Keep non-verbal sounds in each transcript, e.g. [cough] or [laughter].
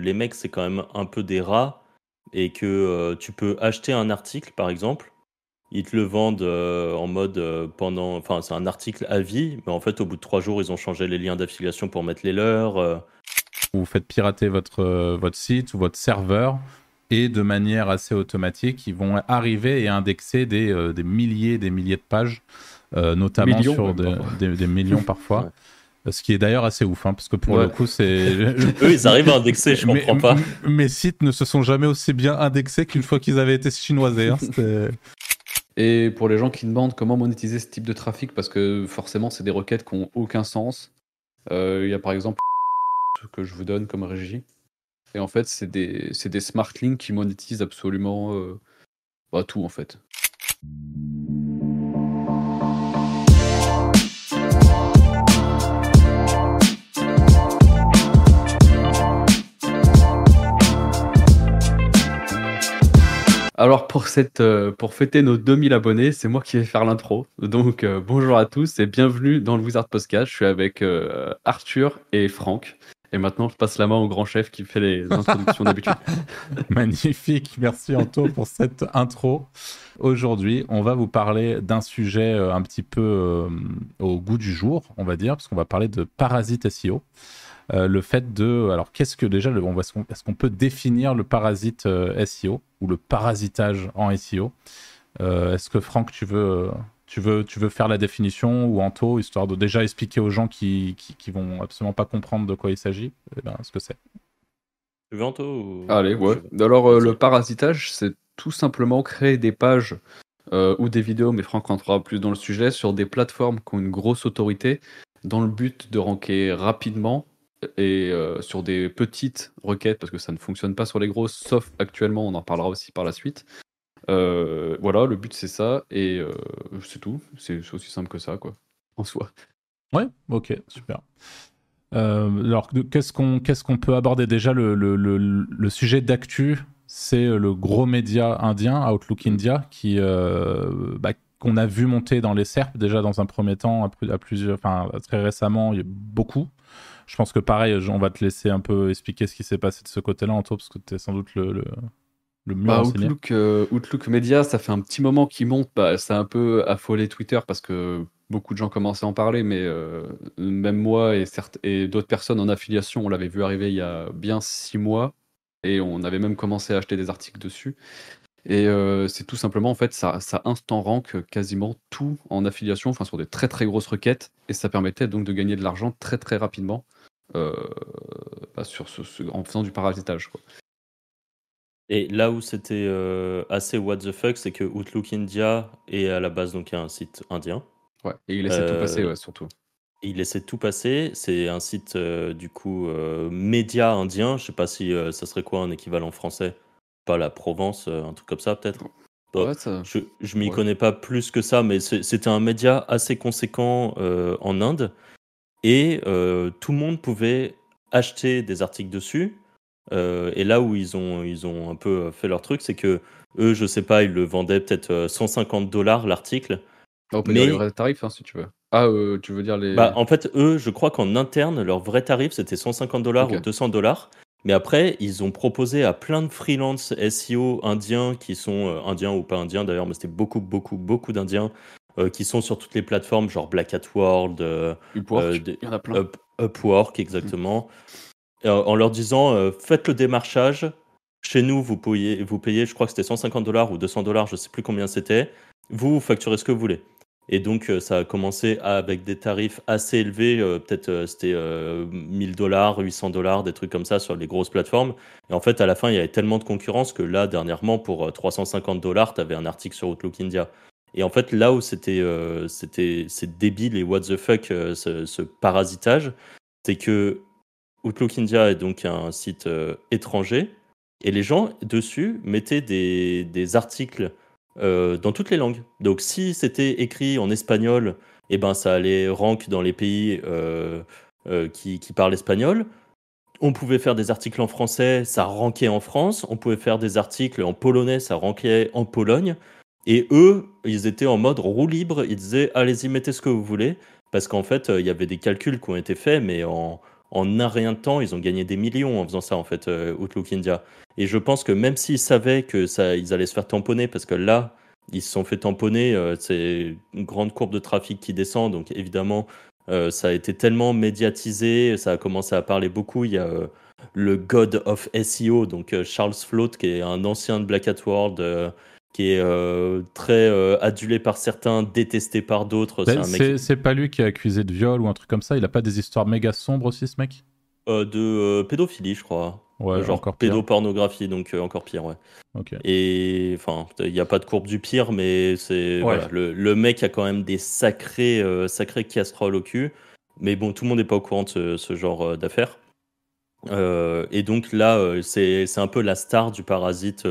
les mecs, c'est quand même un peu des rats et que euh, tu peux acheter un article, par exemple. Ils te le vendent euh, en mode euh, pendant. Enfin, c'est un article à vie, mais en fait, au bout de trois jours, ils ont changé les liens d'affiliation pour mettre les leurs. Vous faites pirater votre, votre site ou votre serveur et de manière assez automatique, ils vont arriver et indexer des, des milliers des milliers de pages, notamment sur des, millions parfois. Ce qui est d'ailleurs assez ouf, hein, parce que pour le coup, c'est. [laughs] Eux, ils arrivent à indexer, je comprends pas. Mes sites ne se sont jamais aussi bien indexés qu'une fois qu'ils avaient été chinoisés. Hein, [laughs] Et pour les gens qui demandent comment monétiser ce type de trafic, parce que forcément, c'est des requêtes qui n'ont aucun sens. Euh, il y a par exemple [laughs] que je vous donne comme régie. Et en fait, c'est des, des smart links qui monétisent absolument euh, bah, tout en fait. Alors euh, pour fêter nos 2000 abonnés, c'est moi qui vais faire l'intro. Donc euh, bonjour à tous et bienvenue dans le Wizard Podcast. Je suis avec euh, Arthur et Franck. Et maintenant, je passe la main au grand chef qui fait les introductions d'habitude. [laughs] Magnifique, merci Anto pour cette intro. Aujourd'hui, on va vous parler d'un sujet un petit peu au goût du jour, on va dire, parce qu'on va parler de parasite SEO. Euh, le fait de. Alors, qu'est-ce que déjà, est-ce qu'on peut définir le parasite euh, SEO ou le parasitage en SEO euh, Est-ce que Franck, tu veux, tu, veux, tu veux faire la définition ou Anto, histoire de déjà expliquer aux gens qui, qui, vont absolument pas comprendre de quoi il s'agit? Eh ben, ce que c'est Tu veux Anto Allez, ouais. Alors, le parasitage, c'est tout simplement créer des pages ou des vidéos, mais Franck rentrera plus dans le sujet, sur des plateformes qui ont une grosse autorité dans le but de ranker rapidement et euh, sur des petites requêtes, parce que ça ne fonctionne pas sur les grosses, sauf actuellement, on en parlera aussi par la suite. Euh, voilà, le but c'est ça, et euh, c'est tout. C'est aussi simple que ça, quoi, en soi. Ouais, ok, super. alors, qu'est-ce qu'on qu'est-ce peut aborder? Déjà le, le, le, sujet d'actu C'est le gros média indien, Outlook India, qui bah, qu'on a vu monter dans les SERP déjà dans un premier temps, à, plusieurs, enfin très récemment, il y a beaucoup. Je pense que pareil, on va te laisser un peu expliquer ce qui s'est passé de ce côté-là, Anto, parce que tu es sans doute le, le, mieux bah, Outlook, euh, Outlook, Media, ça fait un petit moment qu'il monte. Bah, ça a un peu affolé Twitter parce que beaucoup de gens commençaient à en parler, mais euh, même moi et, et d'autres personnes en affiliation, on l'avait vu arriver il y a bien six mois et on avait même commencé à acheter des articles dessus. Et euh, c'est tout simplement, en fait, ça, ça instant rank quasiment tout en affiliation, enfin sur des très très grosses requêtes, et ça permettait donc de gagner de l'argent très très rapidement. Euh, bah, sur ce, en faisant du parasitage. Quoi. Et là où c'était euh, assez what the fuck, c'est que Outlook India est à la base donc un site indien. Ouais, et il de tout passer, euh, ouais, surtout. Il de tout passer. C'est un site du coup média indien. Je sais pas si ça serait quoi un équivalent français. Pas la Provence, un truc comme ça peut-être. Ouais, ça... Je, je m'y connais pas plus que ça, mais c'était un média assez conséquent en Inde et euh, tout le monde pouvait acheter des articles dessus. Euh, et là où ils ont, ils ont un peu fait leur truc, c'est que eux, je sais pas, ils le vendaient peut-être 150 euh, dollars l'article. Ah, on peut dire les vrais tarifs hein, si tu veux. Ah, tu veux dire les. Bah, en fait, eux, je crois qu'en interne, leur vrai tarif c'était 150 dollars ou 200 dollars. Mais après, ils ont proposé à plein de freelance SEO indiens qui sont indiens ou pas indiens d'ailleurs, mais c'était beaucoup, beaucoup, beaucoup d'indiens euh, qui sont sur toutes les plateformes, genre Black Hat World, euh, Upwork, euh, il y en a plein. Upwork, exactement, en leur disant faites le démarchage. Chez nous, vous payez, vous payez je crois que c'était 150 dollars ou 200 dollars, je sais plus combien c'était. Vous, vous facturez ce que vous voulez. Et donc, ça a commencé avec des tarifs assez élevés. Peut-être c'était 1000 dollars, 800 dollars, des trucs comme ça sur les grosses plateformes. Et en fait, à la fin, il y avait tellement de concurrence que là, dernièrement, pour 350 dollars, tu avais un article sur Outlook India. Et en fait, là où c'était euh, c'était c'est débile et what the fuck euh, ce, parasitage, c'est que Outlook India est donc un site euh, étranger et les gens dessus mettaient des, des articles dans toutes les langues. Donc si c'était écrit en espagnol, eh ben ça allait rank dans les pays qui, qui parlent espagnol. On pouvait faire des articles en français, ça rankait en France. On pouvait faire des articles en polonais, ça rankait en Pologne. Et eux, ils étaient en mode roue libre. Ils disaient allez-y, mettez ce que vous voulez. Parce qu'en fait, euh, il y avait des calculs qui ont été faits, mais en, un rien de temps, ils ont gagné des millions en faisant ça, en fait, Outlook India. Et je pense que même s'ils savaient que ça, ils allaient se faire tamponner, parce que là, ils se sont fait tamponner, c'est une grande courbe de trafic qui descend, donc évidemment, ça a été tellement médiatisé, ça a commencé à parler beaucoup. Il y a le God of SEO, donc Charles Float, qui est un ancien de Black Hat World qui est euh, très euh, adulé par certains, détesté par d'autres. C'est pas lui qui est accusé de viol ou un truc comme ça Il a pas des histoires méga sombres aussi, ce mec? Euh, De pédophilie, je crois. Ouais, genre encore pédopornographie, donc encore pire, ouais. Et enfin, il n'y a pas de courbe du pire, mais c'est voilà, le, mec a quand même des sacrés, sacrés casseroles au cul. Mais bon, tout le monde n'est pas au courant de ce, ce genre d'affaires. et donc là, c'est un peu la star du parasite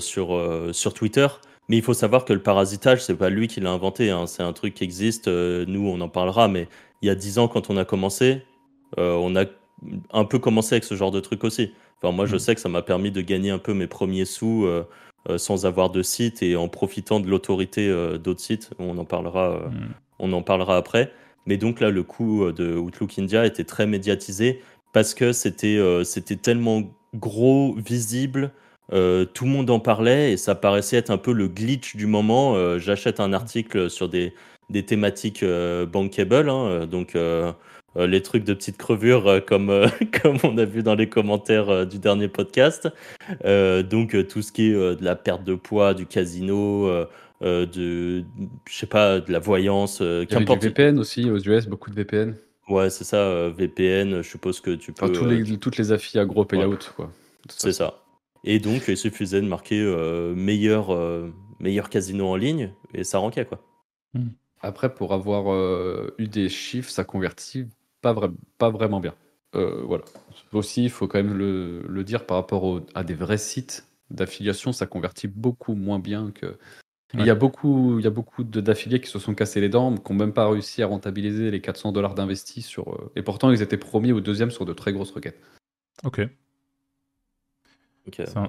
sur, euh, sur Twitter. Mais il faut savoir que le parasitage, c'est pas lui qui l'a inventé. Hein. C'est un truc qui existe. Euh, nous, on en parlera. Mais il y a dix ans, quand on a commencé, on a un peu commencé avec ce genre de truc aussi. Enfin, moi, je mm. sais que ça m'a permis de gagner un peu mes premiers sous sans avoir de site et en profitant de l'autorité d'autres sites. On en parlera. Mm. On en parlera après. Mais donc là, le coup de Outlook India était très médiatisé parce que c'était c'était tellement gros, visible, euh, tout le monde en parlait et ça paraissait être un peu le glitch du moment. Euh, j'achète un article sur des, des thématiques euh, bankable, hein, donc les trucs de petites crevures comme, [laughs] comme on a vu dans les commentaires du dernier podcast. donc tout ce qui est de la perte de poids, du casino, de je sais pas, de la voyance. Il y du VPN aussi aux US, beaucoup de VPN. Ouais, c'est ça, VPN. Je suppose que tu peux. les, toutes les affiliés gros payout, quoi. C'est ça. Et donc, il suffisait de marquer euh, meilleur, euh, meilleur casino en ligne et ça ranquait. Quoi. Hmm. Après, pour avoir euh, eu des chiffres, ça convertit pas, pas vraiment bien. voilà. Aussi, il faut quand même le, le dire par rapport à des vrais sites d'affiliation, ça convertit beaucoup moins bien que. Il y a beaucoup, il y a beaucoup d'affiliés qui se sont cassés les dents, qui n'ont même pas réussi à rentabiliser les 400 dollars d'investis sur. Et pourtant, ils étaient premiers ou deuxième sur de très grosses requêtes. Ok.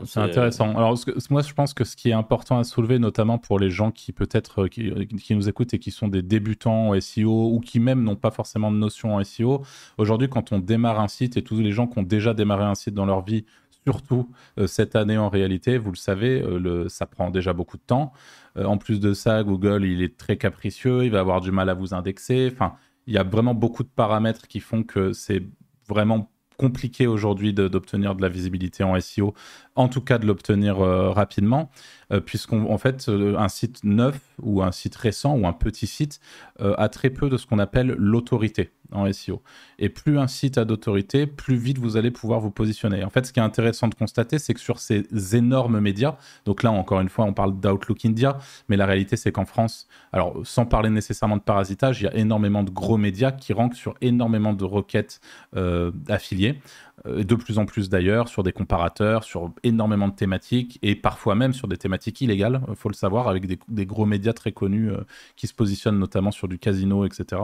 C'est intéressant. Alors, moi, je pense que ce qui est important à soulever, notamment pour les gens qui peut-être euh, qui, nous écoutent et qui sont des débutants en SEO ou qui même n'ont pas forcément de notion en SEO, aujourd'hui, quand on démarre un site et tous les gens qui ont déjà démarré un site dans leur vie, surtout euh, cette année en réalité, vous le savez, euh, le, ça prend déjà beaucoup de temps. en plus de ça, Google, il est très capricieux, il va avoir du mal à vous indexer. Enfin, il y a vraiment beaucoup de paramètres qui font que c'est vraiment compliqué aujourd'hui d'obtenir de, la visibilité en SEO, en tout cas de l'obtenir euh, rapidement, euh, puisqu'en fait, euh, un site neuf ou un site récent ou un petit site a très peu de ce qu'on appelle l'autorité en SEO. Et plus un site a d'autorité, plus vite vous allez pouvoir vous positionner. En fait, ce qui est intéressant de constater, c'est que sur ces énormes médias, donc là encore une fois, on parle d'Outlook India, mais la réalité c'est qu'en France, alors sans parler nécessairement de parasitage, il y a énormément de gros médias qui rankent sur énormément de requêtes euh, affiliées, euh, de plus en plus d'ailleurs, sur des comparateurs, sur énormément de thématiques, et parfois même sur des thématiques illégales, il faut le savoir, avec des, gros médias très connus euh, qui se positionnent notamment sur du casino, etc.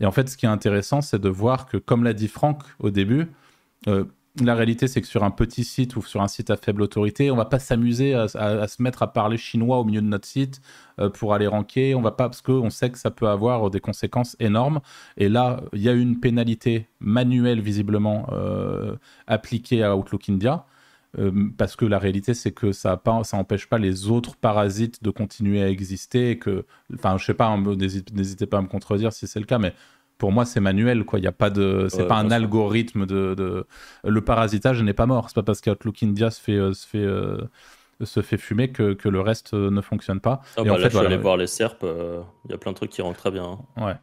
Et en fait, ce qui est intéressant, c'est de voir que, comme l'a dit Franck au début, euh, la réalité, c'est que sur un petit site ou sur un site à faible autorité, on va pas s'amuser à, se mettre à parler chinois au milieu de notre site euh, pour aller ranker. On va pas parce qu'on sait que ça peut avoir des conséquences énormes. Et là, il y a une pénalité manuelle visiblement euh, appliquée à Outlook India. Euh, parce que la réalité, c'est que ça n'empêche pas les autres parasites de continuer à exister. Et que, enfin, je sais pas, n'hésitez pas à me contredire si c'est le cas, mais pour moi, c'est manuel, quoi. Il y a pas de, c'est pas un algorithme de, le parasitage n'est pas mort. C'est pas parce qu'Outlook India se fait, euh, se fait, euh, se fait fumer que, que, le reste ne fonctionne pas. Ah et bah en fait, je suis allé voir les SERP. Il y a plein de trucs qui rentrent très bien. Hein. Ouais.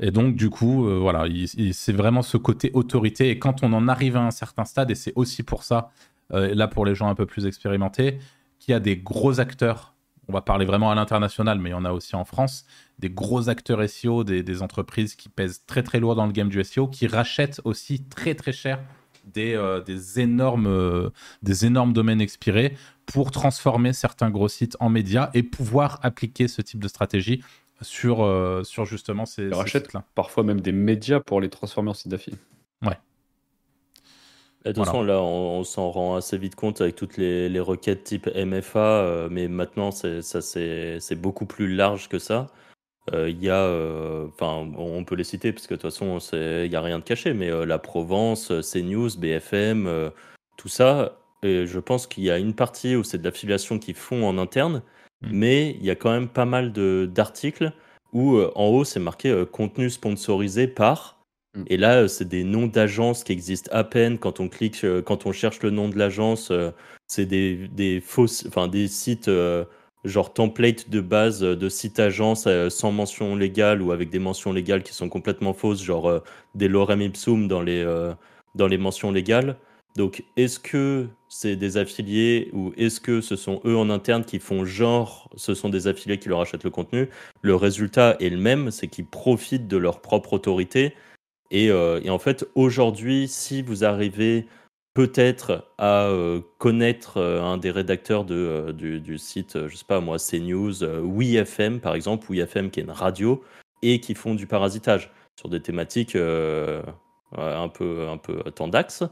Et donc, du coup, voilà, c'est vraiment ce côté autorité. Et quand on en arrive à un certain stade, et c'est aussi pour ça euh, là pour les gens un peu plus expérimentés, qu'il y a des gros acteurs, on va parler vraiment à l'international, mais il y en a aussi en France, des gros acteurs SEO, des, entreprises qui pèsent très très lourd dans le game du SEO, qui rachètent aussi très très cher des, euh, des, énormes, euh, des énormes domaines expirés pour transformer certains gros sites en médias et pouvoir appliquer ce type de stratégie sur, sur justement ces, Ils rachètent parfois même des médias pour les transformer en sites d'affiliés. Ouais. De toute façon, là, on, s'en rend assez vite compte avec toutes les, requêtes type MFA, euh, mais maintenant, c'est, ça, c'est, beaucoup plus large que ça. il y a, enfin, on peut les citer parce que de toute façon, il n'y a rien de caché, mais la Provence, CNews, BFM, tout ça, et je pense qu'il y a une partie où c'est de l'affiliation qu'ils font en interne, mm. mais il y a quand même pas mal d'articles où euh, en haut c'est marqué euh, contenu sponsorisé par. Mm. Et là, euh, c'est des noms d'agences qui existent à peine. Quand on clique, quand on cherche le nom de l'agence, c'est des, des fausses, enfin des sites genre template de base de sites agences sans mention légale ou avec des mentions légales qui sont complètement fausses, genre des lorem ipsum dans les, dans les mentions légales. Donc, est-ce que c'est des affiliés ou est-ce que ce sont eux en interne qui font genre ce sont des affiliés qui leur achètent le contenu? Le résultat est le même, c'est qu'ils profitent de leur propre autorité. Et, euh, en fait, aujourd'hui, si vous arrivez peut-être à euh, connaître euh, un des rédacteurs de, du, site, je sais pas moi, CNews, WeFM par exemple, WeFM qui est une radio, et qui font du parasitage sur des thématiques un peu, un peu tendax.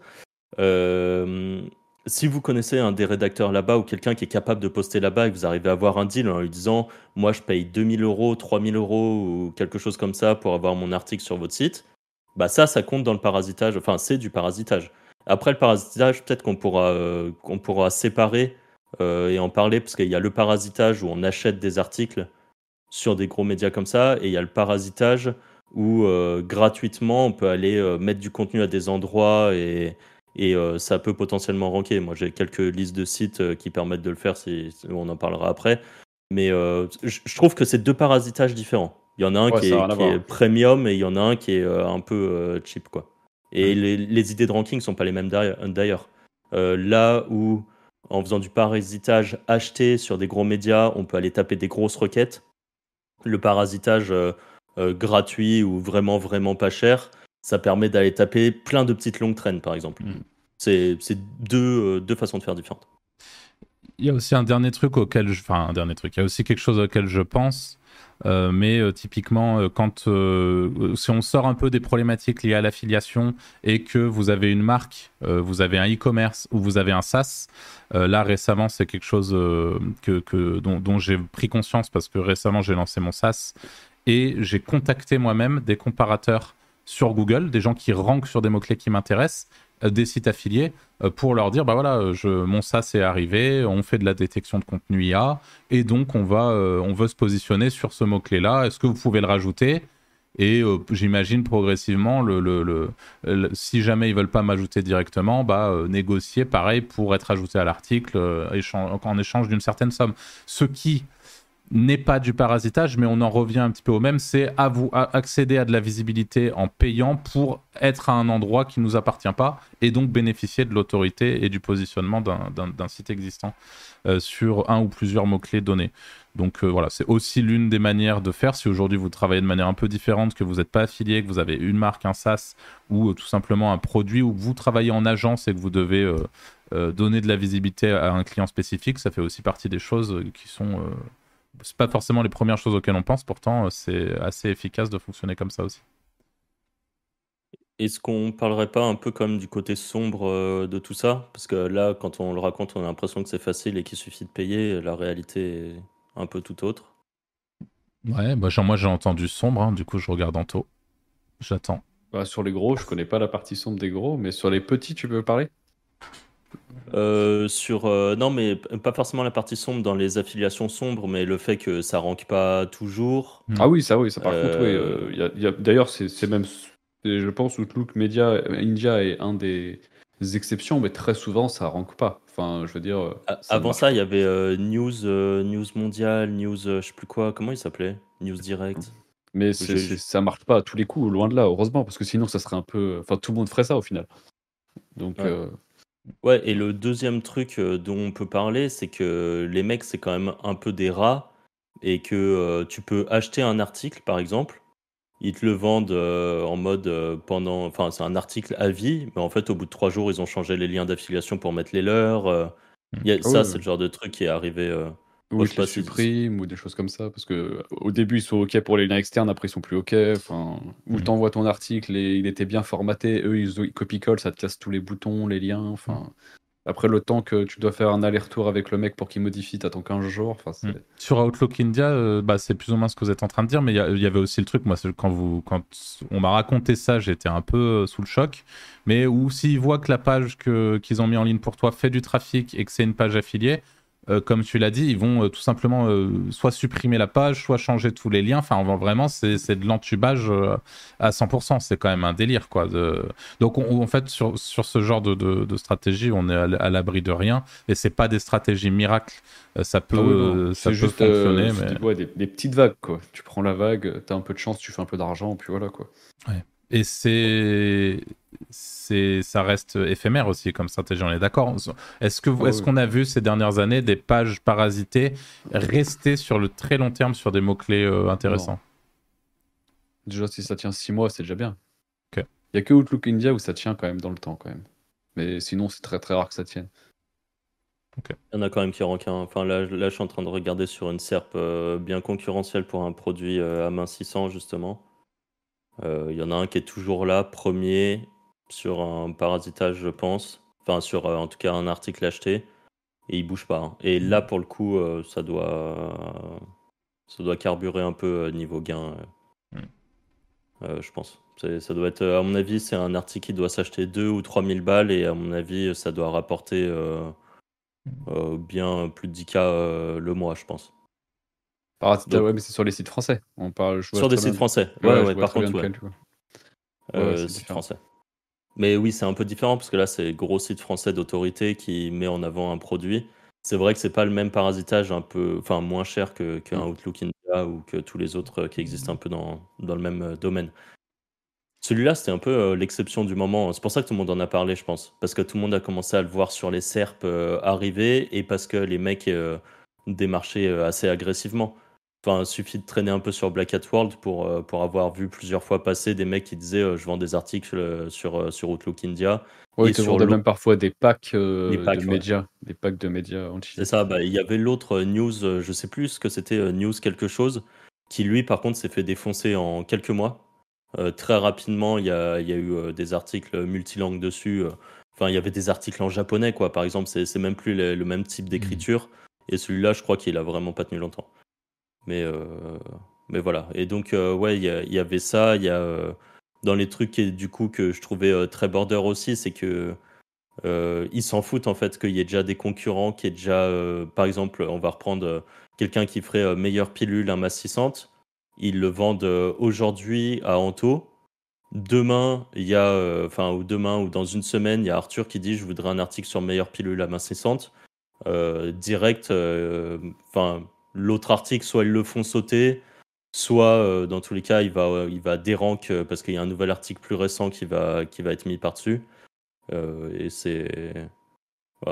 Si vous connaissez un des rédacteurs là-bas ou quelqu'un qui est capable de poster là-bas et que vous arrivez à avoir un deal en lui disant Moi, je paye 2000 euros, 3000 euros ou quelque chose comme ça pour avoir mon article sur votre site, bah ça, ça compte dans le parasitage. Enfin, c'est du parasitage. Après le parasitage, peut-être qu'on pourra, euh, pourra séparer euh, et en parler parce qu'il y a le parasitage où on achète des articles sur des gros médias comme ça et il y a le parasitage où gratuitement on peut aller mettre du contenu à des endroits et et euh, ça peut potentiellement ranker. Moi, j'ai quelques listes de sites euh, qui permettent de le faire, on en parlera après. Mais euh, je trouve que c'est deux parasitages différents. Il y en a un qui, est, premium et il y en a un qui est un peu cheap. Quoi. Et les, idées de ranking ne sont pas les mêmes d'ailleurs. là où, en faisant du parasitage acheté sur des gros médias, on peut aller taper des grosses requêtes. Le parasitage gratuit ou vraiment, vraiment pas cher, ça permet d'aller taper plein de petites longues traînes, par exemple. Mm. C'est deux, euh, deux façons de faire différentes. Il y a aussi un dernier truc auquel je... Enfin, un dernier truc. Il y a aussi quelque chose auquel je pense. Euh, mais euh, typiquement, quand si on sort un peu des problématiques liées à l'affiliation et que vous avez une marque, vous avez un e-commerce ou vous avez un SaaS, là récemment c'est quelque chose que, dont j'ai pris conscience parce que récemment j'ai lancé mon SaaS et j'ai contacté moi-même des comparateurs sur Google, des gens qui rankent sur des mots-clés qui m'intéressent, euh, des sites affiliés, euh, pour leur dire, bah voilà, je, mon SaaS est arrivé, on fait de la détection de contenu IA, et donc on, va, euh, on veut se positionner sur ce mot-clé-là, est-ce que vous pouvez le rajouter? Et j'imagine progressivement, le, le, si jamais ils veulent pas m'ajouter directement, bah, négocier pareil pour être ajouté à l'article en échange d'une certaine somme. Ce qui n'est pas du parasitage, mais on en revient un petit peu au même, c'est à vous accéder à de la visibilité en payant pour être à un endroit qui ne nous appartient pas et donc bénéficier de l'autorité et du positionnement d'un site existant euh, sur un ou plusieurs mots-clés donnés. Donc euh, voilà, c'est aussi l'une des manières de faire. Si aujourd'hui vous travaillez de manière un peu différente, que vous n'êtes pas affilié, que vous avez une marque, un SaaS ou euh, tout simplement un produit, ou que vous travaillez en agence et que vous devez donner de la visibilité à un client spécifique, ça fait aussi partie des choses qui sont c'est pas forcément les premières choses auxquelles on pense, pourtant euh, c'est assez efficace de fonctionner comme ça aussi. Est-ce qu'on parlerait pas un peu comme du côté sombre euh, de tout ça? Parce que là, quand on le raconte, on a l'impression que c'est facile et qu'il suffit de payer. La réalité est un peu tout autre. Ouais, bah, moi j'ai entendu sombre, hein, du coup je regarde en taux. J'attends. Bah, sur les gros, je connais pas la partie sombre des gros, mais sur les petits, tu peux parler? Euh, sur euh, non mais pas forcément la partie sombre dans les affiliations sombres mais le fait que ça rank pas toujours. Hmm. ah oui ça oui ça par contre oui euh, d'ailleurs c'est même je pense Outlook Media India est un des exceptions mais très souvent ça rank pas. Enfin je veux dire avant ça il y avait News News Mondial News je sais plus quoi comment il s'appelait? News Direct. Mais ça marche pas à tous les coups loin de là heureusement parce que sinon ça serait un peu enfin tout le monde ferait ça au final. Donc Ouais, et le deuxième truc euh, dont on peut parler, c'est que les mecs, c'est quand même un peu des rats et que euh, tu peux acheter un article, par exemple. Ils te le vendent euh, en mode pendant. Enfin, c'est un article à vie, mais en fait, au bout de trois jours, ils ont changé les liens d'affiliation pour mettre les leurs. Y a- ah ça, c'est le genre de truc qui est arrivé. Ou ils les suppriment ou des choses comme ça. Parce que au début, ils sont OK pour les liens externes, après, ils sont plus OK. Enfin, ou tu envoies ton article et il était bien formaté. Eux, ils, ils copie-collent, ça te casse tous les boutons, les liens. Enfin, Après, le temps que tu dois faire un aller-retour avec le mec pour qu'il modifie, t'attends 15 jours. Enfin, Mm. Sur Outlook India, euh, bah, c'est plus ou moins ce que vous êtes en train de dire, mais il y avait aussi le truc, moi, quand, vous, quand on m'a raconté ça, j'étais un peu euh, sous le choc, mais où s'ils voient que la page qu'ils ont mis en ligne pour toi fait du trafic et que c'est une page affiliée, euh, comme tu l'as dit, ils vont euh, tout simplement euh, soit supprimer la page, soit changer tous les liens. Enfin, vraiment, c'est de l'entubage à 100%. C'est quand même un délire, quoi. De... Donc, on- en fait, sur, sur ce genre de, de- de stratégie, on est à l'abri de rien. Et c'est pas des stratégies miracles. Ça peut, Ah oui, ça peut juste fonctionner, mais... des, ouais, des, des petites vagues, quoi. Tu prends la vague, t'as un peu de chance, tu fais un peu d'argent, puis voilà, quoi. Et c'est, c'est, ça reste éphémère aussi comme stratégie. On est d'accord. Est-ce que, vous- est-ce qu'on a vu ces dernières années des pages parasitées rester sur le très long terme sur des mots clés intéressants? Déjà, si ça tient 6 mois, c'est déjà bien. Il y a que Outlook India où ça tient quand même dans le temps, quand même. Mais sinon, c'est très très rare que ça tienne. Il y en a quand même qui rankent. un- Enfin, là, là, je suis en train de regarder sur une SERP euh, bien concurrentielle pour un produit euh, amincissant, justement. Euh, Il y en a un qui est toujours là, premier, sur un parasitage, je pense. Enfin, sur euh, en tout cas un article acheté. Et il bouge pas. hein. Et là, pour le coup, euh, ça doit. Ça doit carburer un peu niveau gain, euh, je pense. Ça doit être, à mon avis, c'est un article qui doit s'acheter 2 ou 3 000 balles et à mon avis, ça doit rapporter euh, euh, bien plus de 10K euh, le mois, je pense. Donc- ouais, mais c'est sur les sites français. On parle, je Sur des sites bien- français. Ouais, Ouais, par contre, ouais. lequel. Euh, français. Mais oui, c'est un peu différent parce que là, c'est gros site français d'autorité qui met en avant un produit. C'est vrai que c'est pas le même parasitage, un peu, enfin moins cher que qu'un Mm. Outlook India ou que tous les autres euh, qui existent un peu dans, dans le même euh, domaine. Celui-là, c'était un peu euh, l'exception du moment. C'est pour ça que tout le monde en a parlé, je pense. Parce que tout le monde a commencé à le voir sur les SERP euh, arriver et parce que les mecs démarchaient assez agressivement. Enfin, il suffit de traîner un peu sur Black Hat World pour, euh, pour avoir vu plusieurs fois passer des mecs qui disaient euh, je vends des articles euh, sur, sur Outlook India. Et ils te vendaient même parfois des packs, Des packs, de ouais. médias, des packs de médias. C'est ça, bah, il y avait l'autre news, je sais plus ce que c'était, news quelque chose, qui lui par contre s'est fait défoncer en quelques mois. Très rapidement, il y a, y a eu des articles multilangues dessus. Enfin, il y avait des articles en japonais, quoi. Par exemple, c'est même plus le, le même type d'écriture. Et celui-là, je crois qu'il a vraiment pas tenu longtemps. Mais, euh, mais voilà. Et donc, euh, ouais, il y, y avait ça. Il y a euh, dans les trucs qui, du coup que je trouvais très border aussi, c'est que ils s'en foutent en fait qu'il y ait déjà des concurrents, qui est déjà, euh, par exemple, on va reprendre quelqu'un qui ferait meilleure pilule amassissante. Ils le vendent aujourd'hui à Anto. Demain, il y a, enfin, ou demain ou dans une semaine, il y a Arthur qui dit je voudrais un article sur meilleure pilule amincissante. Direct, enfin, l'autre article, soit ils le font sauter, soit euh, dans tous les cas, il va, il va dérank euh, parce qu'il y a un nouvel article plus récent qui va, qui va être mis par-dessus. Euh, et c'est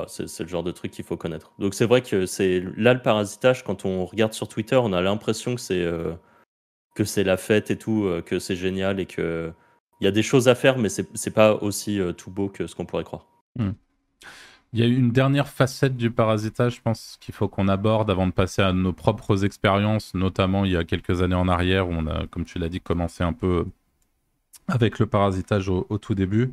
c'est le genre de truc qu'il faut connaître. Donc c'est vrai que c'est là le parasitage, quand on regarde sur Twitter, on a l'impression que c'est euh, la fête et tout, euh, que c'est génial et que il y a des choses à faire, mais c'est pas aussi euh, tout beau que ce qu'on pourrait croire. Il y a une dernière facette du parasitage, je pense, qu'il faut qu'on aborde avant de passer à nos propres expériences, notamment il y a quelques années en arrière où on a, comme tu l'as dit, commencé un peu avec le parasitage au, tout début.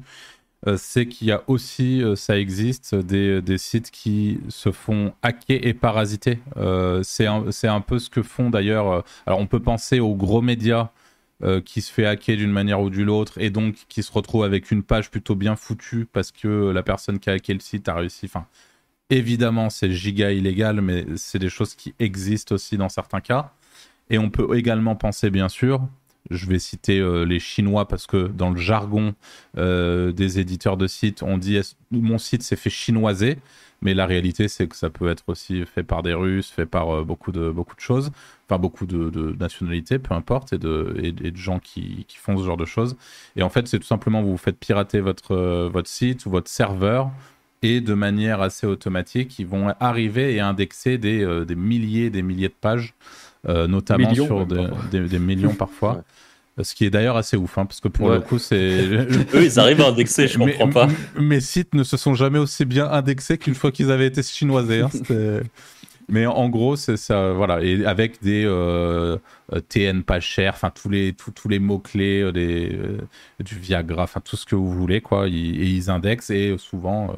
Euh, c'est qu'il y a aussi, euh, ça existe, des, sites qui se font hacker et parasiter. Euh, c'est un, un, peu ce que font d'ailleurs. alors on peut penser aux gros médias euh, qui se fait hacker d'une manière ou d'une autre et donc qui se retrouve avec une page plutôt bien foutue parce que la personne qui a hacké le site a réussi. Enfin, évidemment, c'est giga illégal, mais c'est des choses qui existent aussi dans certains cas. Et on peut également penser, bien sûr, je vais citer euh, les Chinois parce que dans le jargon euh, des éditeurs de sites, on dit mon site s'est fait chinoiser, mais la réalité c'est que ça peut être aussi fait par des Russes, fait par euh, beaucoup, de, beaucoup de choses, enfin beaucoup de, nationalités, peu importe, et de, gens qui, font ce genre de choses. Et en fait, c'est tout simplement vous vous faites pirater votre site ou votre serveur. Et de manière assez automatique, ils vont arriver et indexer des, euh, des milliers, des milliers de pages euh, notamment millions, sur des, des, des, millions parfois. [laughs] Ouais. Ce qui est d'ailleurs assez ouf, hein, parce que pour Ouais. le coup, c'est. [laughs] Eux, ils arrivent à indexer, je Mais- comprends pas. Mes sites ne se sont jamais aussi bien indexés qu'une fois qu'ils avaient été chinoisés. hein, [laughs] Mais en gros, c'est ça, voilà, et avec des euh, euh, TN pas chers, enfin tous les tous, tous les mots clés, des du Viagra, enfin tout ce que vous voulez, quoi. Ils, et ils indexent et souvent,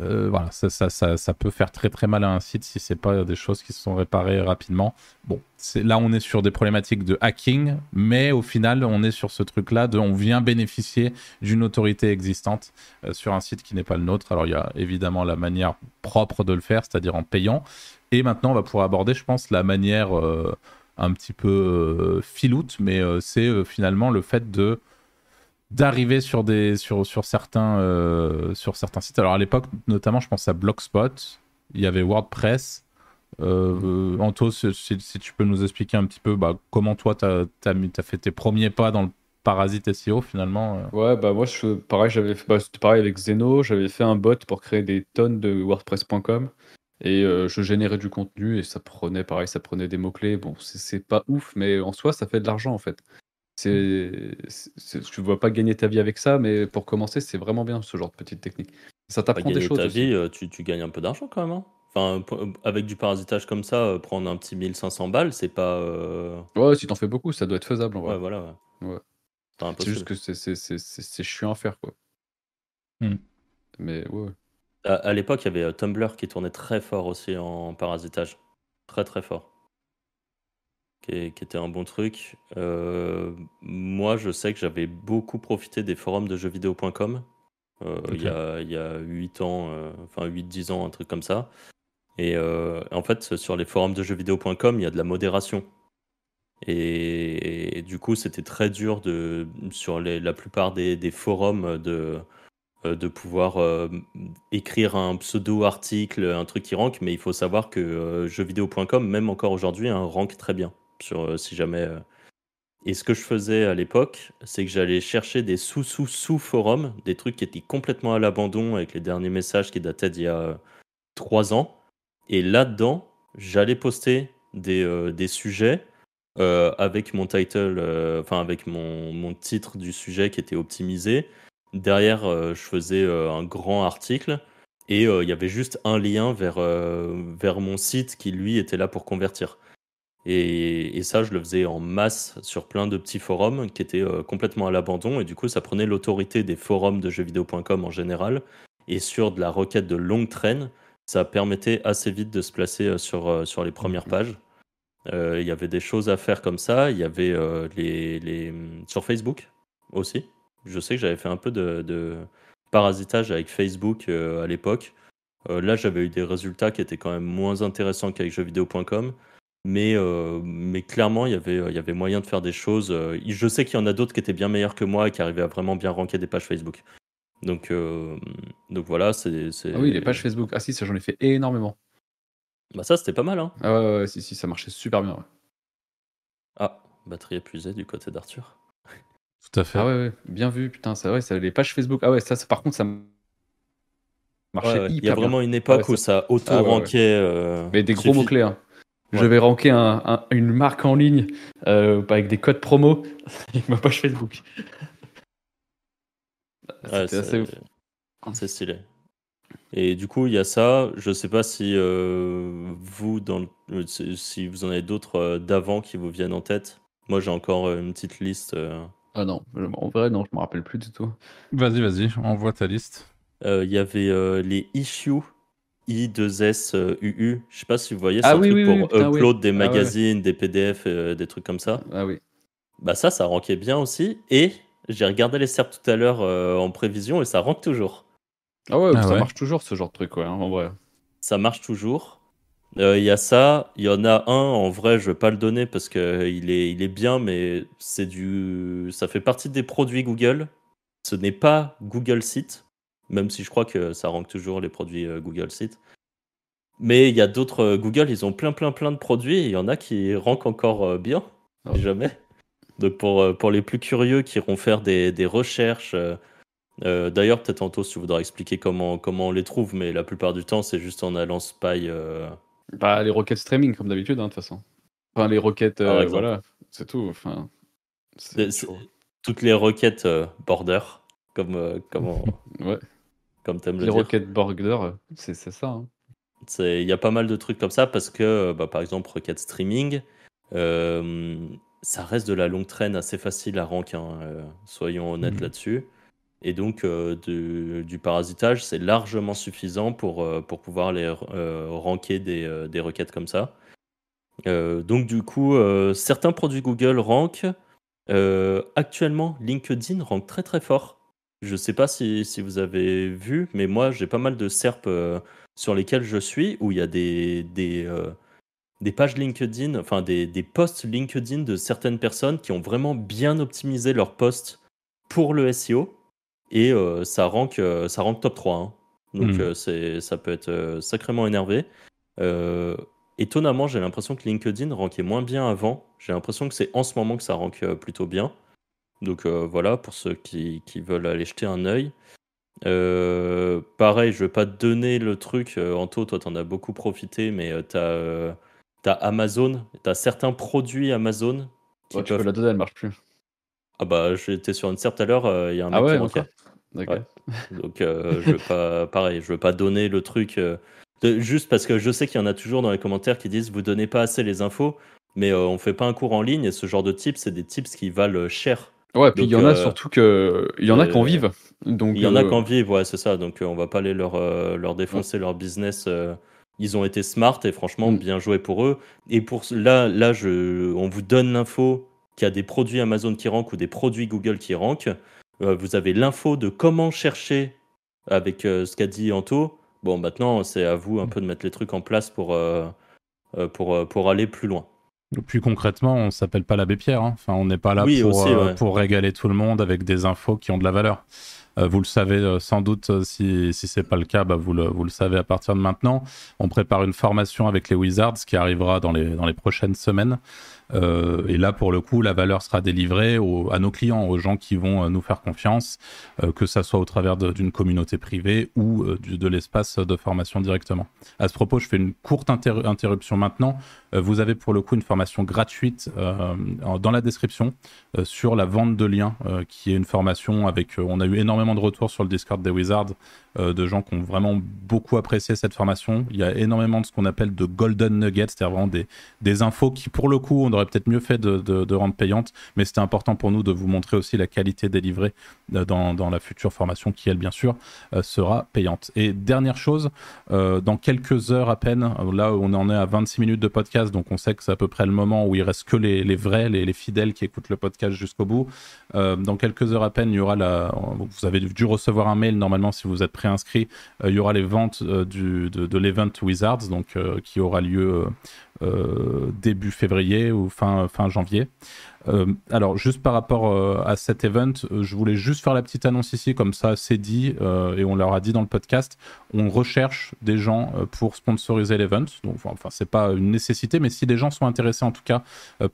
euh, voilà, ça, ça, ça, ça peut faire très très mal à un site si c'est pas des choses qui se sont réparées rapidement. Bon, là on est sur des problématiques de hacking, mais au final on est sur ce truc-là de on vient bénéficier d'une autorité existante euh, sur un site qui n'est pas le nôtre. Alors il y a évidemment la manière propre de le faire, c'est-à-dire en payant, et maintenant on va pouvoir aborder, je pense, la manière euh, un petit peu filoute, mais c'est finalement le fait de d'arriver sur des sur, sur certains euh, sur certains sites. Alors à l'époque, notamment, je pense à Blogspot, il y avait WordPress. Euh, euh Anto, si, si, tu peux nous expliquer un petit peu bah, comment toi tu as, fait tes premiers pas dans le parasite SEO finalement. Euh. Ouais, bah moi je, pareil, j'avais bah, c'était pareil avec Zeno, j'avais fait un bot pour créer des tonnes de WordPress.com et je générais du contenu et ça prenait pareil, ça prenait des mots clés. Bon, c'est pas ouf, mais en soi ça fait de l'argent en fait. C'est, tu ne vas pas gagner ta vie avec ça, mais pour commencer, c'est vraiment bien ce genre de petite technique. Ça t'apprend des choses. Ta vie, euh, tu, tu, gagnes un peu d'argent quand même. Hein. enfin, avec du parasitage comme ça, euh, prendre un petit 1500 balles, c'est pas. Euh, ouais, si t'en fais beaucoup, ça doit être faisable en vrai. Ouais, voilà. Ouais. C'est juste que c'est chiant à faire, quoi. Hmm. Mais ouais. À, l'époque, il y avait Tumblr qui tournait très fort aussi en parasitage. Très, très fort qui, était un bon truc. Euh, moi, je sais que j'avais beaucoup profité des forums de jeuxvideo.com euh, il, y a, il y a 8 ans, euh, enfin 8-10 ans, un truc comme ça. Et en fait, sur les forums de jeuxvideo.com, il y a de la modération. Et, du coup, c'était très dur de, sur les, la plupart des, des forums de, de pouvoir écrire un pseudo-article, un truc qui rank, mais il faut savoir que jeuxvideo.com, même encore aujourd'hui, un rank très bien sur euh, si jamais. Euh. Et ce que je faisais à l'époque, c'est que j'allais chercher des sous-sous-sous-forums, des trucs qui étaient complètement à l'abandon avec les derniers messages qui dataient d'il y a euh, trois ans. Et là-dedans, j'allais poster des, des sujets avec mon title, avec mon, mon, titre du sujet qui était optimisé. Derrière, je faisais un grand article et il y avait juste un lien vers, vers mon site qui lui était là pour convertir. Et, ça, je le faisais en masse sur plein de petits forums qui étaient euh, complètement à l'abandon. Et du coup, ça prenait l'autorité des forums de jeuxvideo.com en général. Et sur de la requête de longue traîne, ça permettait assez vite de se placer euh, sur, euh, sur les premières pages. Il y avait des choses à faire comme ça. Il y avait les, les, sur Facebook aussi. Je sais que j'avais fait un peu de, de parasitage avec Facebook à l'époque. là, j'avais eu des résultats qui étaient quand même moins intéressants qu'avec jeuxvideo.com. Mais, euh, mais clairement, il y, avait, il y avait moyen de faire des choses. Euh, je sais qu'il y en a d'autres qui étaient bien meilleurs que moi et qui arrivaient à vraiment bien ranker des pages Facebook. Donc, euh, donc voilà, c'est. Ah oui, les pages Facebook. Ah si, ça j'en ai fait énormément. Bah ça, c'était pas mal. Hein. Ah ouais, ouais, si, si, ça marchait super bien. Ah, batterie épuisée du côté d'Arthur. Tout à fait. Ah ouais, ouais, bien vu, putain, ça, ouais, ça, les pages Facebook. Ah ouais, ça, par contre, ça marchait hyper Il y a vraiment une époque où ça ah auto-rankait. Mais des gros mots-clés. Hein. Je vais ranker une marque en ligne euh, avec des codes promo [laughs] avec ma page Facebook. c'est stylé. Et du coup, il y a ça. Je sais pas si euh, vous, dans si vous en avez d'autres euh, d'avant qui vous viennent en tête. Moi, j'ai encore une petite liste. Ah non, en vrai, non, je me rappelle plus du tout. Vas-y, vas-y, envoie ta liste. Il y avait les issues I2SUU. Je sais pas si vous voyez, c'est ah un truc pour upload des ah magazines, des PDF, euh, des trucs comme ça. Ah oui. Bah ça, ça rankait bien aussi. Et j'ai regardé les serps tout à l'heure euh, en prévision et ça rank toujours. Ah ouais, ah ça marche toujours ce genre de truc, ouais, hein, en vrai. Ça marche toujours. Euh, il y a ça, il y en a un, en vrai, je vais pas le donner parce qu'il est, il est bien, mais c'est du, ça fait partie des produits Google. Ce n'est pas Google Site même si je crois que ça rank toujours les produits euh, Google Sites. Mais il y a d'autres, euh, Google, ils ont plein, plein, plein de produits et il y en a qui rankent encore euh, bien, ah. jamais. Donc pour, pour les plus curieux qui iront faire des, des recherches, d'ailleurs, peut-être tantôt si tu voudras expliquer comment, comment on les trouve, mais la plupart du temps, c'est juste en allant spy. Bah, les requêtes streaming, comme d'habitude, hein, de toute façon. Enfin, les requêtes, voilà, c'est tout. Enfin, toutes les requêtes border, comme, comme [laughs] ouais comme le Les Rocket Border, c'est ça. Hein. Il y a pas mal de trucs comme ça parce que, bah, par exemple, Rocket Streaming, euh, ça reste de la longue traîne assez facile à rank, hein, euh, soyons honnêtes mhm. là-dessus. Et donc, du parasitage, c'est largement suffisant pour, pour pouvoir les ranker des, des requêtes comme ça. donc, du coup, certains produits Google rankent. actuellement, LinkedIn rank très très fort. Je ne sais pas si, si, vous avez vu, mais moi, j'ai pas mal de SERP sur lesquels je suis où il y a des, des, des pages LinkedIn, enfin des, des, posts LinkedIn de certaines personnes qui ont vraiment bien optimisé leurs posts pour le SEO et euh, ça, rank, euh, ça rank top 3. Hein. Donc hmm. euh, c'est, ça peut être sacrément énervé. étonnamment, j'ai l'impression que LinkedIn rankait moins bien avant. J'ai l'impression que c'est en ce moment que ça rank plutôt bien. Donc voilà, pour ceux qui, qui, veulent aller jeter un œil. pareil, je vais pas te donner le truc. Anto, toi, tu en as beaucoup profité, mais tu as T'as Amazon, t'as certains produits Amazon. Qui tu peux la donner, elle marche plus. Ah bah j'étais sur une serre tout à l'heure, il euh, y a un ah mec qui D'accord. Donc euh, je veux pas, [laughs] pareil, je veux pas donner le truc euh, juste parce que je sais qu'il y en a toujours dans les commentaires qui disent vous donnez pas assez les infos, mais on fait pas un cours en ligne et ce genre de tips c'est des tips qui valent cher. Ouais, puis il y en a surtout que il y en a qui en vivent. Donc il y en a qui en vivent, ouais c'est ça. Donc on va pas aller leur leur défoncer leur business ils ont été smart et franchement, mm. bien joué pour eux. Et pour là, là je, on vous donne l'info qu'il y a des produits Amazon qui rankent ou des produits Google qui rankent. Euh, vous avez l'info de comment chercher avec euh, ce qu'a dit Anto. Bon, maintenant, c'est à vous un peu de mettre les trucs en place pour, euh, pour, pour aller plus loin. Plus concrètement, on s'appelle pas l'abbé Pierre. Hein. Enfin, on n'est pas là pour, pour régaler tout le monde avec des infos qui ont de la valeur. Euh, vous le savez euh, sans doute, euh, si, si ce n'est pas le cas, bah, vous, le, vous le savez à partir de maintenant. On prépare une formation avec les Wizards qui arrivera dans les, dans les prochaines semaines. Euh, et là, pour le coup, la valeur sera délivrée à nos clients, aux gens qui vont euh, nous faire confiance, euh, que ça soit au travers d'une communauté privée ou de l'espace de formation directement. À ce propos, je fais une courte interruption maintenant. vous avez pour le coup une formation gratuite dans la description sur la vente de liens, qui est une formation avec. on a eu énormément de retours sur le Discord des Wizards de gens qui ont vraiment beaucoup apprécié cette formation. Il y a énormément de ce qu'on appelle de golden nuggets, c'est-à-dire vraiment des, des infos qui, pour le coup, on aurait peut-être mieux fait de, rendre payante, mais c'était important pour nous de vous montrer aussi la qualité délivrée euh, dans, dans la future formation qui, elle, bien sûr, euh, sera payante. Et dernière chose, euh, dans quelques heures à peine, là on en est à 26 minutes de podcast, donc on sait que c'est à peu près le moment où il reste que les, les vrais, les, les, fidèles qui écoutent le podcast jusqu'au bout. dans quelques heures à peine, il y aura la. Vous avez dû recevoir un mail normalement si vous êtes préinscrit. il y aura les ventes du, de, de l'event Wizards, donc qui aura lieu euh, début février ou fin, fin janvier. Euh, alors, juste par rapport euh, à cet event, je voulais juste faire la petite annonce ici, comme ça c'est dit, et on leur a dit dans le podcast, on recherche des gens pour sponsoriser l'event. Donc, enfin, c'est pas une nécessité, mais si des gens sont intéressés en tout cas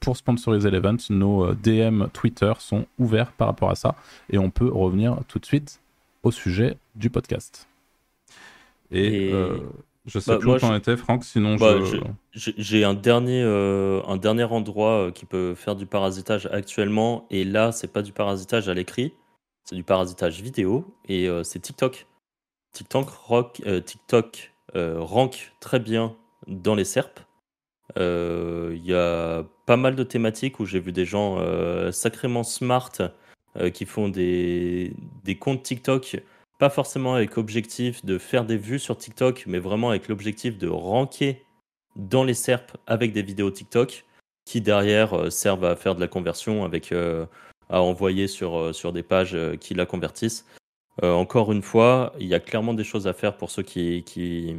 pour sponsoriser l'event, nos DM Twitter sont ouverts par rapport à ça, et on peut revenir tout de suite au sujet du podcast. Et, je sais bah, plus où t'en étais, Franck, sinon bah, J'ai un, dernier, euh, un dernier endroit euh, qui peut faire du parasitage actuellement, et là, c'est pas du parasitage à l'écrit, c'est du parasitage vidéo, et euh, c'est TikTok. TikTok, rock, TikTok rank très bien dans les SERP. Il y a pas mal de thématiques où j'ai vu des gens sacrément smart qui font des, des comptes TikTok pas forcément avec l'objectif de faire des vues sur TikTok, mais vraiment avec l'objectif de ranker dans les SERP avec des vidéos TikTok qui derrière euh, servent à faire de la conversion avec euh, à envoyer sur, euh, sur des pages qui la convertissent. encore une fois, il y a clairement des choses à faire pour ceux qui, qui,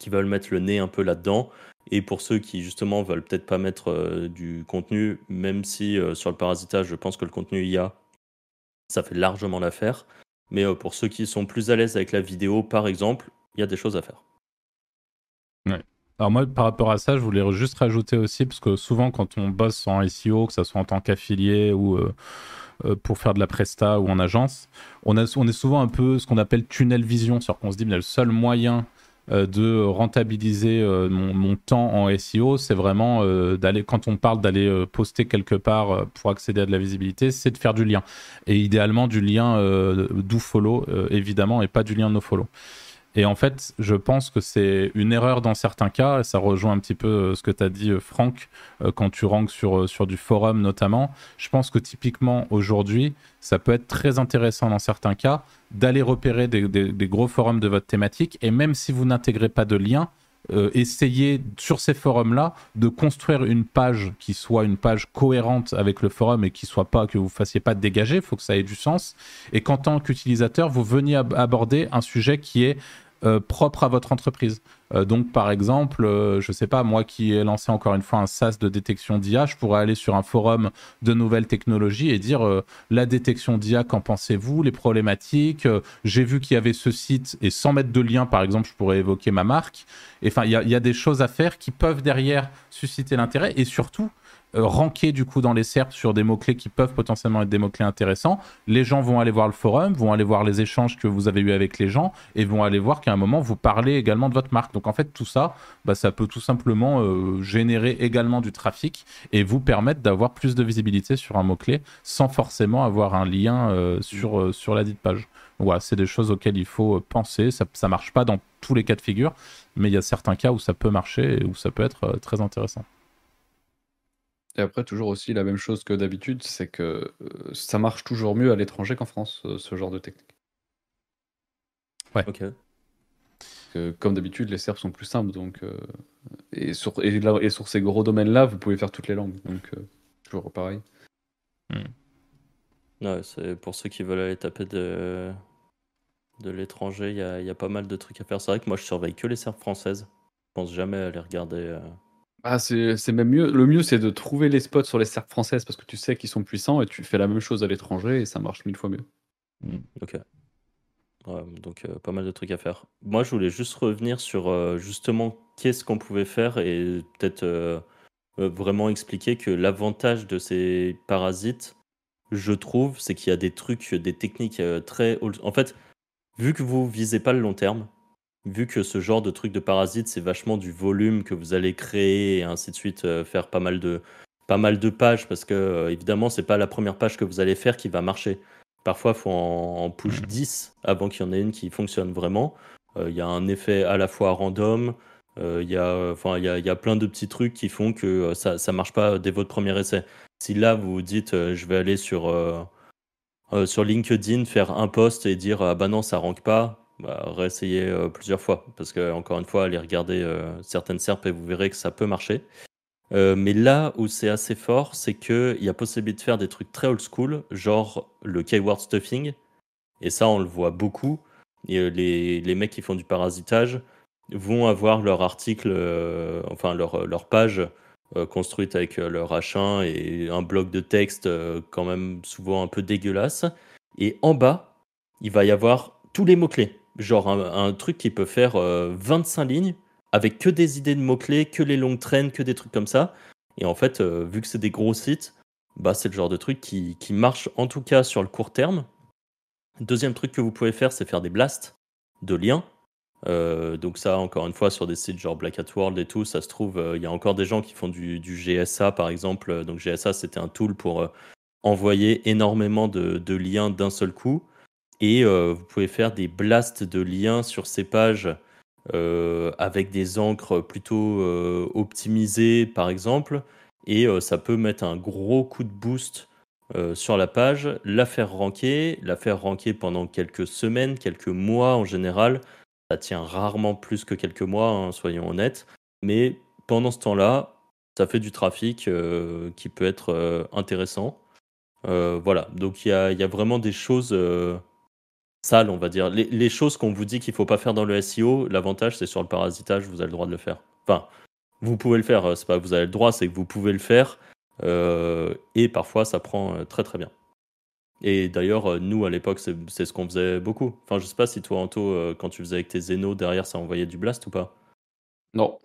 qui veulent mettre le nez un peu là-dedans et pour ceux qui justement veulent peut-être pas mettre du contenu, même si sur le parasitage, je pense que le contenu y a, ça fait largement l'affaire. Mais euh, pour ceux qui sont plus à l'aise avec la vidéo, par exemple, il y a des choses à faire. Alors moi, par rapport à ça, je voulais juste rajouter aussi, parce que souvent quand on bosse en SEO, que ce soit en tant qu'affilié ou euh, euh, pour faire de la presta ou en agence, on, a, on est souvent un peu ce qu'on appelle tunnel vision, c'est-à-dire qu'on se dit, mais le seul moyen de rentabiliser euh, mon, temps en SEO, c'est vraiment euh, d'aller, quand on parle d'aller poster quelque part pour accéder à de la visibilité, c'est de faire du lien. Et idéalement du lien do follow, évidemment, et pas du lien no follow. Et en fait, je pense que c'est une erreur dans certains cas, et ça rejoint un petit peu euh, ce que tu as dit, euh, Franck, euh, quand tu ranks sur, sur du forum notamment. Je pense que typiquement aujourd'hui, ça peut être très intéressant dans certains cas d'aller repérer des, des, gros forums de votre thématique, et même si vous n'intégrez pas de lien, euh, essayer sur ces forums-là de construire une page qui soit une page cohérente avec le forum et qui soit pas que vous fassiez pas dégager, il faut que ça ait du sens et qu'en tant qu'utilisateur vous veniez aborder un sujet qui est euh, propre à votre entreprise. Euh, donc, par exemple, euh, je ne sais pas, moi qui ai lancé encore une fois un SaaS de détection d'IA, je pourrais aller sur un forum de nouvelles technologies et dire la détection d'IA, qu'en pensez-vous, les problématiques J'ai vu qu'il y avait ce site et sans mettre de lien, par exemple, je pourrais évoquer ma marque. Enfin, il y, a des choses à faire qui peuvent derrière susciter l'intérêt et surtout ranker du coup dans les SERP sur des mots-clés qui peuvent potentiellement être des mots-clés intéressants. Les gens vont aller voir le forum, vont aller voir les échanges que vous avez eu avec les gens et vont aller voir qu'à un moment vous parlez également de votre marque. Donc en fait tout ça, bah, ça peut tout simplement euh, générer également du trafic et vous permettre d'avoir plus de visibilité sur un mot-clé sans forcément avoir un lien euh, sur, sur la dite page. Voilà, c'est des choses auxquelles il faut penser. Ça ne marche pas dans tous les cas de figure, mais il y a certains cas où ça peut marcher et où ça peut être très intéressant. Et après, toujours aussi la même chose que d'habitude, c'est que euh, ça marche toujours mieux à l'étranger qu'en France, euh, ce genre de technique. Ouais. Ok. comme d'habitude, les serfs sont plus simples, donc euh, et, sur, et, sur ces gros domaines-là, vous pouvez faire toutes les langues, donc toujours pareil. Ouais, c'est pour ceux qui veulent aller taper de, de l'étranger, il y a, pas mal de trucs à faire. C'est vrai que moi, je surveille que les serfs françaises. Je pense jamais à les regarder. Ah, c'est même mieux. Le mieux, c'est de trouver les spots sur les serfs françaises parce que tu sais qu'ils sont puissants et tu fais la même chose à l'étranger et ça marche mille fois mieux. Mmh, ok. donc euh, pas mal de trucs à faire. Moi, je voulais juste revenir sur euh, justement qu'est-ce qu'on pouvait faire et peut-être euh, vraiment expliquer que l'avantage de ces parasites, je trouve, c'est qu'il y a des trucs, des techniques très... En fait, vu que vous visez pas le long terme, vu que ce genre de truc de parasite, c'est vachement du volume que vous allez créer et ainsi de suite, euh, faire pas mal de, pas mal de pages parce que euh, évidemment, c'est pas la première page que vous allez faire qui va marcher. Parfois, il faut en, push 10 mmh. avant qu'il y en ait une qui fonctionne vraiment. Euh, il y a un effet à la fois random, il y, a, enfin, il, y a, y a plein de petits trucs qui font que ça ne marche pas dès votre premier essai. Si là, vous vous dites, je vais aller sur, sur LinkedIn, faire un post et dire, ah bah non, ça rank pas, bah, euh, plusieurs fois. Parce que, encore une fois, allez regarder euh, certaines SERP et vous verrez que ça peut marcher. Euh, mais là où c'est assez fort, c'est qu'il y a possibilité de faire des trucs très old school, genre le keyword stuffing. Et ça, on le voit beaucoup. Et les, les mecs qui font du parasitage vont avoir leur article, enfin leur, leur page construite avec leur H1 et un bloc de texte quand même souvent un peu dégueulasse. Et en bas, il va y avoir tous les mots-clés genre un, truc qui peut faire 25 euh, lignes avec que des idées de mots-clés, que les longues traînes, que des trucs comme ça. Et en fait, euh, vu que c'est des gros sites, bah, c'est le genre de truc qui, marche en tout cas sur le court terme. Deuxième truc que vous pouvez faire, c'est faire des blasts de liens. Euh, donc ça, encore une fois, sur des sites genre Black Hat World et tout, ça se trouve, il y a encore des gens qui font du, GSA, par exemple. Donc GSA, c'était un tool pour envoyer énormément de liens d'un seul coup. Et euh, vous pouvez faire des blasts de liens sur ces pages euh, avec des encres plutôt euh, optimisées, par exemple. Et ça peut mettre un gros coup de boost sur la page, la faire ranker, la faire ranker pendant quelques semaines, quelques mois en général. Ça tient rarement plus que quelques mois, hein, soyons honnêtes. Mais pendant ce temps-là, ça fait du trafic qui peut être intéressant. voilà, donc il y a, vraiment des choses sale, on va dire. Les, choses qu'on vous dit qu'il faut pas faire dans le SEO, l'avantage c'est sur le parasitage, vous avez le droit de le faire. Enfin, vous pouvez le faire, euh, c'est pas vous avez le droit, c'est que vous pouvez le faire. Euh, et parfois ça prend euh, très très bien. Et d'ailleurs, nous à l'époque, c'est ce qu'on faisait beaucoup. Enfin, je sais pas si toi, Anto, quand tu faisais avec tes Zeno, derrière ça envoyait du blast ou pas? Non.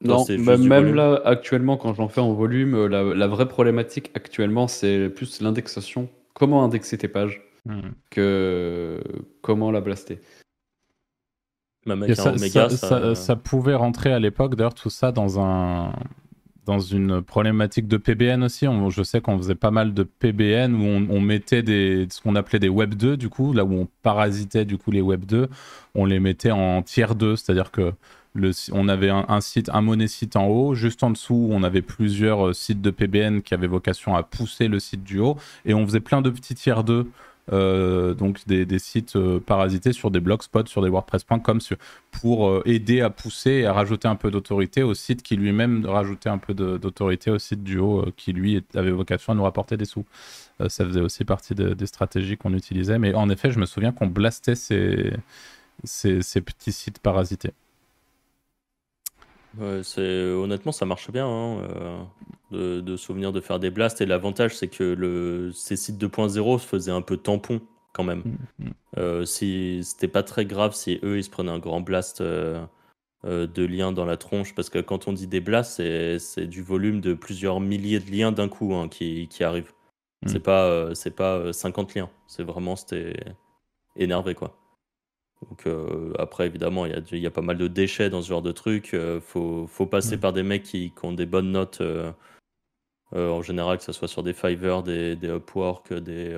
Non, même, là, actuellement, quand j'en fais en volume, la vraie problématique actuellement, c'est plus l'indexation. Comment indexer tes pages? Hmm. que comment la blaster. ça, ça, pouvait rentrer à l'époque, d'ailleurs, tout ça dans un, dans une problématique de PBN aussi. je sais qu'on faisait pas mal de PBN où on, mettait des, ce qu'on appelait des Web 2, du coup, là où on parasitait du coup les Web 2, on les mettait en tiers 2, c'est-à-dire que le, on avait un, site, un monnaie site en haut, juste en dessous, on avait plusieurs euh, sites de PBN qui avaient vocation à pousser le site du haut, et on faisait plein de petits tiers 2 euh, donc des, sites euh, parasités sur des blogspots, sur des WordPress.com pour euh, aider à pousser et à rajouter un peu d'autorité au site qui lui-même rajoutait un peu d'autorité au site du haut qui lui avait vocation à nous rapporter des sous. ça faisait aussi partie des stratégies qu'on utilisait. Mais en effet, je me souviens qu'on blastait ces, ces petits sites parasités c'est honnêtement, ça marche bien hein, euh, de, souvenir de faire des blasts. Et l'avantage, c'est que le, ces sites 2.0 se faisaient un peu tampon quand même. Mm, mm. Euh, si c'était pas très grave si eux ils se prenaient un grand blast euh, de liens dans la tronche, parce que quand on dit des blasts, c'est du volume de plusieurs milliers de liens d'un coup hein, qui, qui arrivent. Mm. C'est pas c'est pas 50 liens. C'est vraiment c'était énervé quoi. Donc euh, après, évidemment, il y, y, a pas mal de déchets dans ce genre de truc. Il euh, faut, faut, passer par des mecs qui, qui, ont des bonnes notes, euh, en général, que ce soit sur des Fiverr, des, des Upwork, des,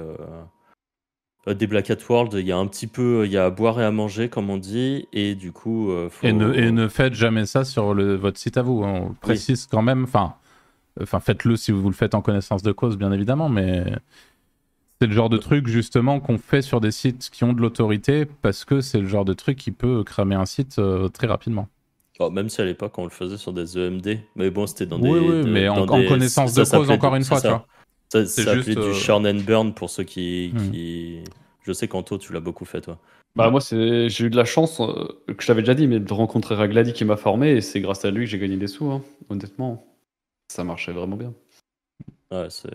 des Black Hat World. Il y a un petit peu, il y a à boire et à manger, comme on dit, et du coup... Faut... Et, ne, et, ne, faites jamais ça sur le, votre site à vous. On précise quand même, enfin, enfin faites-le si vous le faites en connaissance de cause, bien évidemment, mais c'est le genre de truc justement qu'on fait sur des sites qui ont de l'autorité parce que c'est le genre de truc qui peut cramer un site euh, très rapidement. Oh, même si à l'époque on le faisait sur des EMD, mais bon c'était dans des. Oui, oui, mais en, connaissance de cause encore une fois, tu vois. Ça, ça juste, du euh, churn and burn pour ceux qui. Hmm. qui... Je sais qu'Anto, tu l'as beaucoup fait toi. Bah moi j'ai eu de la chance, euh, que je t'avais déjà dit, mais de rencontrer Ragladi qui m'a formé et c'est grâce à lui que j'ai gagné des sous, hein, honnêtement. Ça marchait vraiment bien. Ouais, c'est.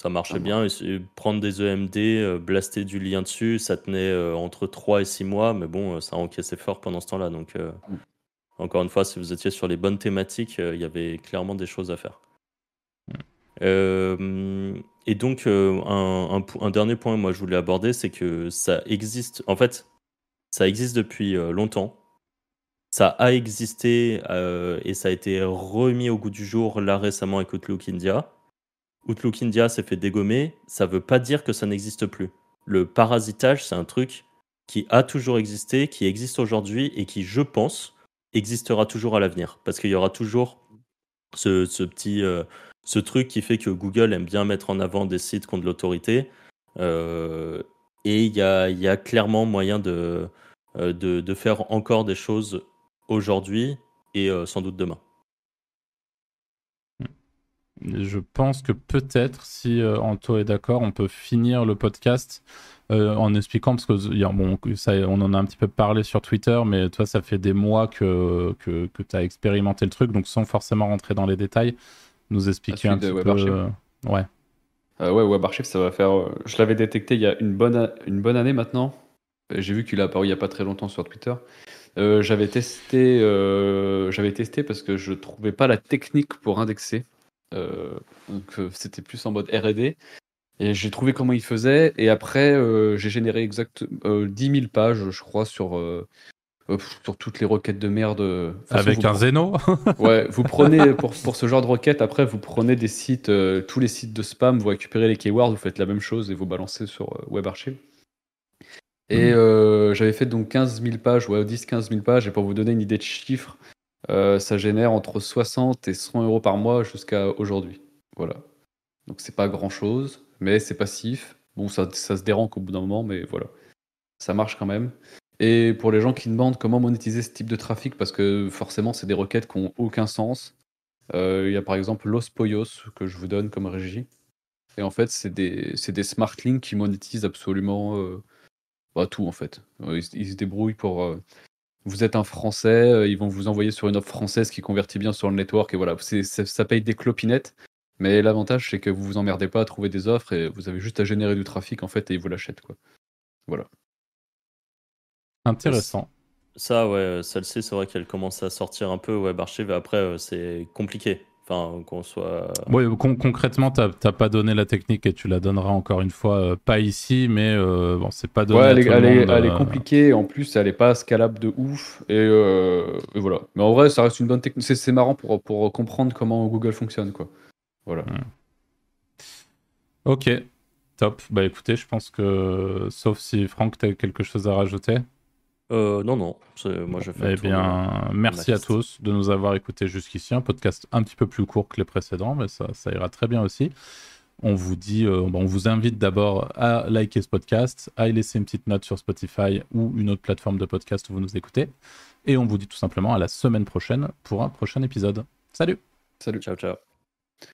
Ça marchait ah bien. prendre des EMD, euh, blaster du lien dessus, ça tenait euh, entre 3 et 6 mois, mais bon, euh, ça encaissait fort pendant ce temps-là. Donc, mm. encore une fois, si vous étiez sur les bonnes thématiques, il y avait clairement des choses à faire. Mm. et donc, un, un, dernier point, moi, je voulais aborder, c'est que ça existe. En fait, ça existe depuis longtemps. Ça a existé et ça a été remis au goût du jour là récemment avec Outlook India. Outlook India s'est fait dégommer, ça ne veut pas dire que ça n'existe plus. Le parasitage, c'est un truc qui a toujours existé, qui existe aujourd'hui et qui, je pense, existera toujours à l'avenir. Parce qu'il y aura toujours ce, petit euh, truc qui fait que Google aime bien mettre en avant des sites contre l'autorité. Euh, et il y a, clairement moyen euh, de, faire encore des choses aujourd'hui et sans doute demain. Je pense que peut-être, si euh, Anto est d'accord, on peut finir le podcast euh, en expliquant, parce que bon, ça, on en a un petit peu parlé sur Twitter, mais toi, ça fait des mois que, que, que tu as expérimenté le truc, donc sans forcément rentrer dans les détails, nous expliquer un petit peu. Euh, ouais. ouais, WebArchive, ça va faire. Je l'avais détecté il y a une bonne, une bonne année maintenant. J'ai vu qu'il a apparu il n'y a pas très longtemps sur Twitter. j'avais testé, j'avais testé parce que je trouvais pas la technique pour indexer. Euh, donc euh, c'était plus en mode R&D. Et j'ai trouvé comment il faisait. Et après, euh, j'ai généré exact 10 000 pages, je crois, sur, sur toutes les requêtes de merde. Avec un Zeno [laughs] Ouais, vous prenez, [laughs] pour, pour ce genre de requête, après, vous prenez des sites, tous les sites de spam, vous récupérez les keywords, vous faites la même chose et vous balancez sur WebArchive. Et mmh. j'avais fait donc 15 000 pages, ouais, 10-15 000 pages. Et pour vous donner une idée de chiffres, euh, ça génère entre 60 et 100 euros par mois jusqu'à aujourd'hui. Voilà. Donc c'est pas grand chose, mais c'est passif. Bon, ça, ça se dérange au bout d'un moment, mais voilà. Ça marche quand même. Et pour les gens qui demandent comment monétiser ce type de trafic, parce que forcément, c'est des requêtes qui n'ont aucun sens. Euh, il y a par exemple Los Poyos que je vous donne comme régie. Et en fait, c'est des, des smart links qui monétisent absolument euh, bah, tout en fait. Ils, ils, se débrouillent pour vous êtes un Français, euh, ils vont vous envoyer sur une offre française qui convertit bien sur le network et voilà, ça paye des clopinettes. Mais l'avantage, c'est que vous vous emmerdez pas à trouver des offres et vous avez juste à générer du trafic en fait et ils vous l'achètent quoi. Voilà. Intéressant. Ça, ouais, celle-ci, c'est vrai qu'elle commence à sortir un peu WebArchive. Après, euh, c'est compliqué. Enfin, qu'on soit. Oui, con- concrètement, t'as pas donné la technique et tu la donneras encore une fois, euh, pas ici, mais euh, bon, c'est pas donné Ouais, à elle est, tout le elle est- monde, elle est euh, compliquée. En plus, elle est pas scalable de ouf. Et, euh, et voilà. Mais en vrai, ça reste une bonne technique. C'est c'est marrant pour, pour comprendre comment Google fonctionne, quoi. Voilà. Ok, top. Bah écoutez, je pense que, sauf si Franck, t'as quelque chose à rajouter. Euh, non, non. Moi, j'ai fait. Eh de- bien, merci ma à tous de nous avoir écoutés jusqu'ici. Un podcast un petit peu plus court que les précédents, mais ça, ça ira très bien aussi. On vous dit, euh, on vous invite d'abord à liker ce podcast, à y laisser une petite note sur Spotify ou une autre plateforme de podcast où vous nous écoutez. Et on vous dit tout simplement à la semaine prochaine pour un prochain épisode. Salut Salut. Ciao, ciao.